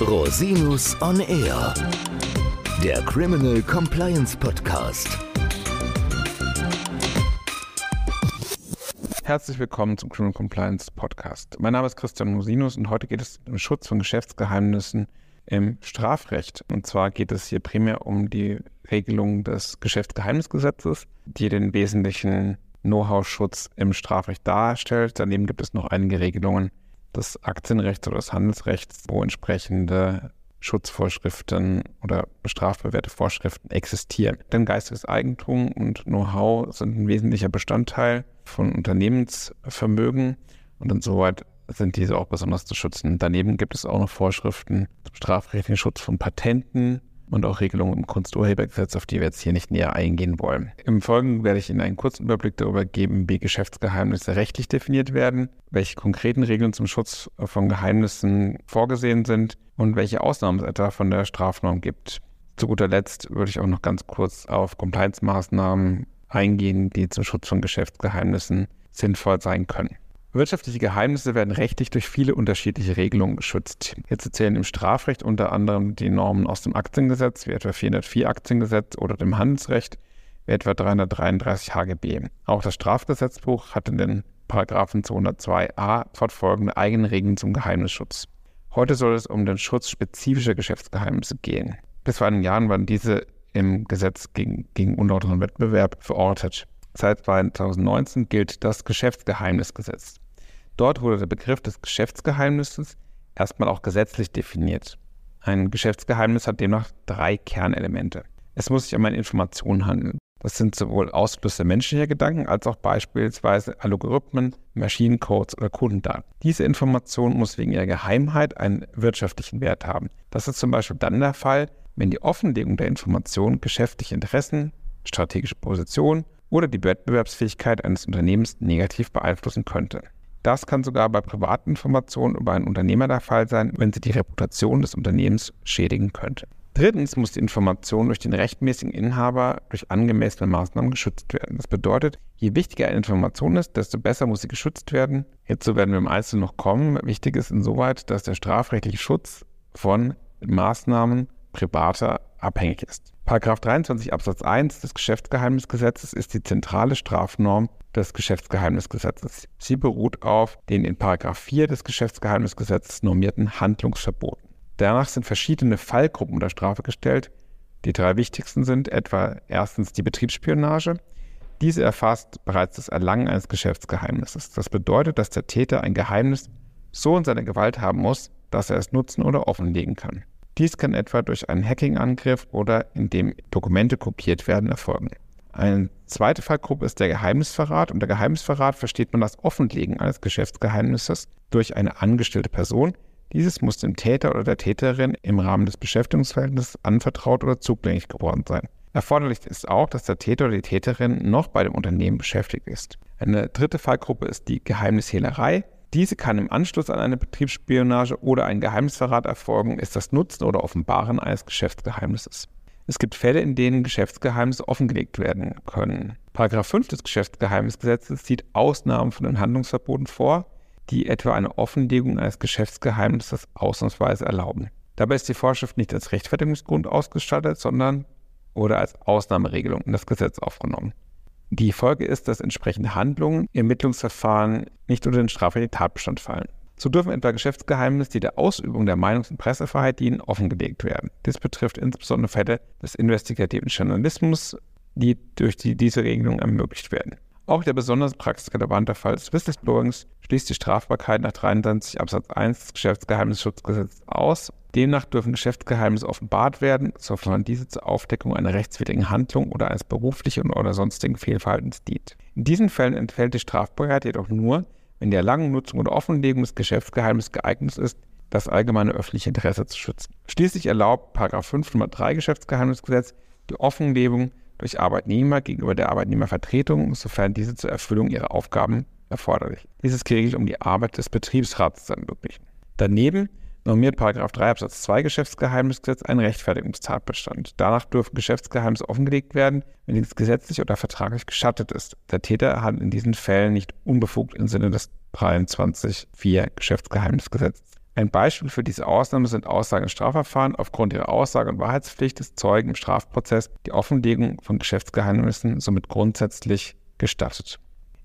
Rosinus on Air, der Criminal Compliance Podcast. Herzlich willkommen zum Criminal Compliance Podcast. Mein Name ist Christian Rosinus und heute geht es um den Schutz von Geschäftsgeheimnissen im Strafrecht. Und zwar geht es hier primär um die Regelung des Geschäftsgeheimnisgesetzes, die den wesentlichen Know-how-Schutz im Strafrecht darstellt. Daneben gibt es noch einige Regelungen des Aktienrechts oder des Handelsrechts, wo entsprechende Schutzvorschriften oder strafbewährte Vorschriften existieren. Denn geistiges Eigentum und Know-how sind ein wesentlicher Bestandteil von Unternehmensvermögen und insoweit sind diese auch besonders zu schützen. Daneben gibt es auch noch Vorschriften zum strafrechtlichen Schutz von Patenten, und auch Regelungen im Kunsturhebergesetz, auf die wir jetzt hier nicht näher eingehen wollen. Im Folgenden werde ich Ihnen einen kurzen Überblick darüber geben, wie Geschäftsgeheimnisse rechtlich definiert werden, welche konkreten Regeln zum Schutz von Geheimnissen vorgesehen sind und welche Ausnahmen es etwa von der Strafnorm gibt. Zu guter Letzt würde ich auch noch ganz kurz auf Compliance-Maßnahmen eingehen, die zum Schutz von Geschäftsgeheimnissen sinnvoll sein können. Wirtschaftliche Geheimnisse werden rechtlich durch viele unterschiedliche Regelungen geschützt. Hierzu zählen im Strafrecht unter anderem die Normen aus dem Aktiengesetz, wie etwa 404 Aktiengesetz oder dem Handelsrecht, wie etwa 333 HGB. Auch das Strafgesetzbuch hat in den Paragraphen 202a fortfolgende eigene Regeln zum Geheimnisschutz. Heute soll es um den Schutz spezifischer Geschäftsgeheimnisse gehen. Bis vor einigen Jahren waren diese im Gesetz gegen, gegen unlauteren Wettbewerb verortet. Seit 2019 gilt das Geschäftsgeheimnisgesetz. Dort wurde der Begriff des Geschäftsgeheimnisses erstmal auch gesetzlich definiert. Ein Geschäftsgeheimnis hat demnach drei Kernelemente. Es muss sich um eine Information handeln. Das sind sowohl Ausflüsse menschlicher Gedanken als auch beispielsweise Algorithmen, Maschinencodes oder Kundendaten. Diese Information muss wegen ihrer Geheimheit einen wirtschaftlichen Wert haben. Das ist zum Beispiel dann der Fall, wenn die Offenlegung der Information geschäftliche Interessen, strategische Positionen oder die Wettbewerbsfähigkeit eines Unternehmens negativ beeinflussen könnte. Das kann sogar bei Privatinformationen über einen Unternehmer der Fall sein, wenn sie die Reputation des Unternehmens schädigen könnte. Drittens muss die Information durch den rechtmäßigen Inhaber durch angemessene Maßnahmen geschützt werden. Das bedeutet, je wichtiger eine Information ist, desto besser muss sie geschützt werden. Hierzu werden wir im Einzelnen noch kommen. Wichtig ist insoweit, dass der strafrechtliche Schutz von Maßnahmen privater abhängig ist. Paragraph 23 Absatz 1 des Geschäftsgeheimnisgesetzes ist die zentrale Strafnorm des Geschäftsgeheimnisgesetzes. Sie beruht auf den in Paragraph 4 des Geschäftsgeheimnisgesetzes normierten Handlungsverboten. Danach sind verschiedene Fallgruppen unter Strafe gestellt. Die drei wichtigsten sind etwa erstens die Betriebsspionage. Diese erfasst bereits das Erlangen eines Geschäftsgeheimnisses. Das bedeutet, dass der Täter ein Geheimnis so in seiner Gewalt haben muss, dass er es nutzen oder offenlegen kann. Dies kann etwa durch einen Hacking-Angriff oder indem Dokumente kopiert werden erfolgen. Eine zweite Fallgruppe ist der Geheimnisverrat. Unter Geheimnisverrat versteht man das Offenlegen eines Geschäftsgeheimnisses durch eine angestellte Person. Dieses muss dem Täter oder der Täterin im Rahmen des Beschäftigungsverhältnisses anvertraut oder zugänglich geworden sein. Erforderlich ist auch, dass der Täter oder die Täterin noch bei dem Unternehmen beschäftigt ist. Eine dritte Fallgruppe ist die Geheimnishehlerei. Diese kann im Anschluss an eine Betriebsspionage oder einen Geheimnisverrat erfolgen, ist das Nutzen oder Offenbaren eines Geschäftsgeheimnisses. Es gibt Fälle, in denen Geschäftsgeheimnisse offengelegt werden können. Paragraph 5 des Geschäftsgeheimnisgesetzes sieht Ausnahmen von den Handlungsverboten vor, die etwa eine Offenlegung eines Geschäftsgeheimnisses ausnahmsweise erlauben. Dabei ist die Vorschrift nicht als Rechtfertigungsgrund ausgestattet, sondern oder als Ausnahmeregelung in das Gesetz aufgenommen. Die Folge ist, dass entsprechende Handlungen im Ermittlungsverfahren nicht unter den strafrechtlichen Tatbestand fallen. So dürfen etwa Geschäftsgeheimnisse, die der Ausübung der Meinungs- und Pressefreiheit dienen, offengelegt werden. Dies betrifft insbesondere Fälle des investigativen Journalismus, die durch die, diese Regelung ermöglicht werden. Auch der besonders praxisrelevante Fall des Whistleblowings schließt die Strafbarkeit nach 23 Absatz 1 des Geschäftsgeheimnisschutzgesetzes aus. Demnach dürfen Geschäftsgeheimnisse offenbart werden, sofern diese zur Aufdeckung einer rechtswidrigen Handlung oder eines beruflichen oder sonstigen Fehlverhaltens dient. In diesen Fällen entfällt die Strafbarkeit jedoch nur, wenn die Erlangung, Nutzung oder Offenlegung des Geschäftsgeheimnisses geeignet ist, das allgemeine öffentliche Interesse zu schützen. Schließlich erlaubt 5 Nummer 3 Geschäftsgeheimnisgesetz die Offenlegung durch Arbeitnehmer gegenüber der Arbeitnehmervertretung, sofern diese zur Erfüllung ihrer Aufgaben erforderlich. Dies ist geregelt, um die Arbeit des Betriebsrats zu ermöglichen. Daneben normiert 3 Absatz 2 Geschäftsgeheimnisgesetz einen Rechtfertigungstatbestand. Danach dürfen Geschäftsgeheimnisse offengelegt werden, wenn dies gesetzlich oder vertraglich gestattet ist. Der Täter hat in diesen Fällen nicht unbefugt im Sinne des 23.4 Geschäftsgeheimnisgesetzes Ein Beispiel für diese Ausnahme sind Aussagen im Strafverfahren aufgrund ihrer Aussage- und Wahrheitspflicht des Zeugen im Strafprozess, die Offenlegung von Geschäftsgeheimnissen somit grundsätzlich gestattet.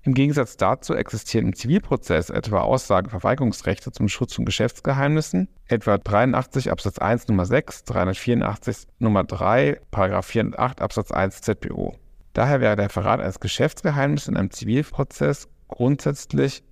Im Gegensatz dazu existieren im Zivilprozess etwa Aussageverweigerungsrechte zum Schutz von Geschäftsgeheimnissen, etwa 83 Absatz 1 Nummer 6, 384 Nummer 3, Paragraph 408 Absatz 1 ZBO. Daher wäre der Verrat eines Geschäftsgeheimnisses in einem Zivilprozess grundsätzlich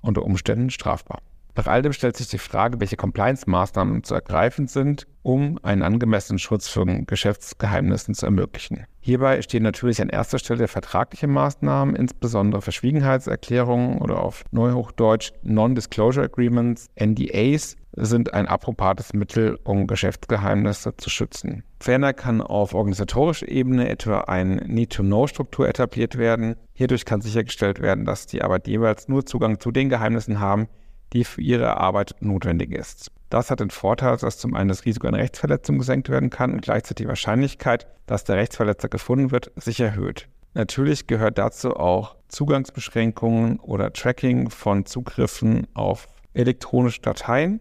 unter Umständen strafbar. Nach all dem stellt sich die Frage, welche Compliance-Maßnahmen zu ergreifen sind, um einen angemessenen Schutz von Geschäftsgeheimnissen zu ermöglichen. Hierbei stehen natürlich an erster Stelle vertragliche Maßnahmen, insbesondere Verschwiegenheitserklärungen oder auf Neuhochdeutsch Non-Disclosure Agreements, NDAs, sind ein approbates Mittel, um Geschäftsgeheimnisse zu schützen. Ferner kann auf organisatorischer Ebene etwa eine Need-to-Know-Struktur etabliert werden. Hierdurch kann sichergestellt werden, dass die Arbeitgeber nur Zugang zu den Geheimnissen haben, die für ihre Arbeit notwendig ist. Das hat den Vorteil, dass zum einen das Risiko einer Rechtsverletzung gesenkt werden kann und gleichzeitig die Wahrscheinlichkeit, dass der Rechtsverletzer gefunden wird, sich erhöht. Natürlich gehört dazu auch Zugangsbeschränkungen oder Tracking von Zugriffen auf elektronische Dateien,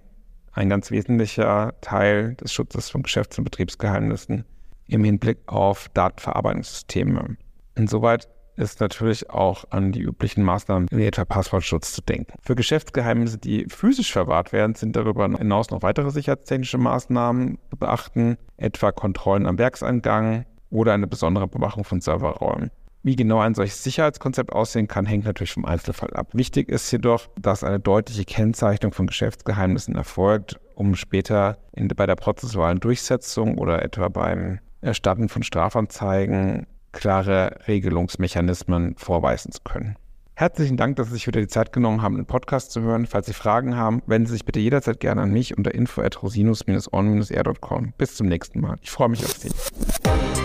ein ganz wesentlicher Teil des Schutzes von Geschäfts- und Betriebsgeheimnissen im Hinblick auf Datenverarbeitungssysteme. Insoweit ist natürlich auch an die üblichen Maßnahmen wie etwa Passwortschutz zu denken. Für Geschäftsgeheimnisse, die physisch verwahrt werden, sind darüber hinaus noch weitere sicherheitstechnische Maßnahmen zu beachten, etwa Kontrollen am Werkseingang oder eine besondere Bewachung von Serverräumen. Wie genau ein solches Sicherheitskonzept aussehen kann, hängt natürlich vom Einzelfall ab. Wichtig ist jedoch, dass eine deutliche Kennzeichnung von Geschäftsgeheimnissen erfolgt, um später in, bei der prozessualen Durchsetzung oder etwa beim Erstatten von Strafanzeigen klare Regelungsmechanismen vorweisen zu können. Herzlichen Dank, dass Sie sich wieder die Zeit genommen haben, den Podcast zu hören. Falls Sie Fragen haben, wenden Sie sich bitte jederzeit gerne an mich unter info@rosinus-on-r.com. Bis zum nächsten Mal. Ich freue mich auf Sie.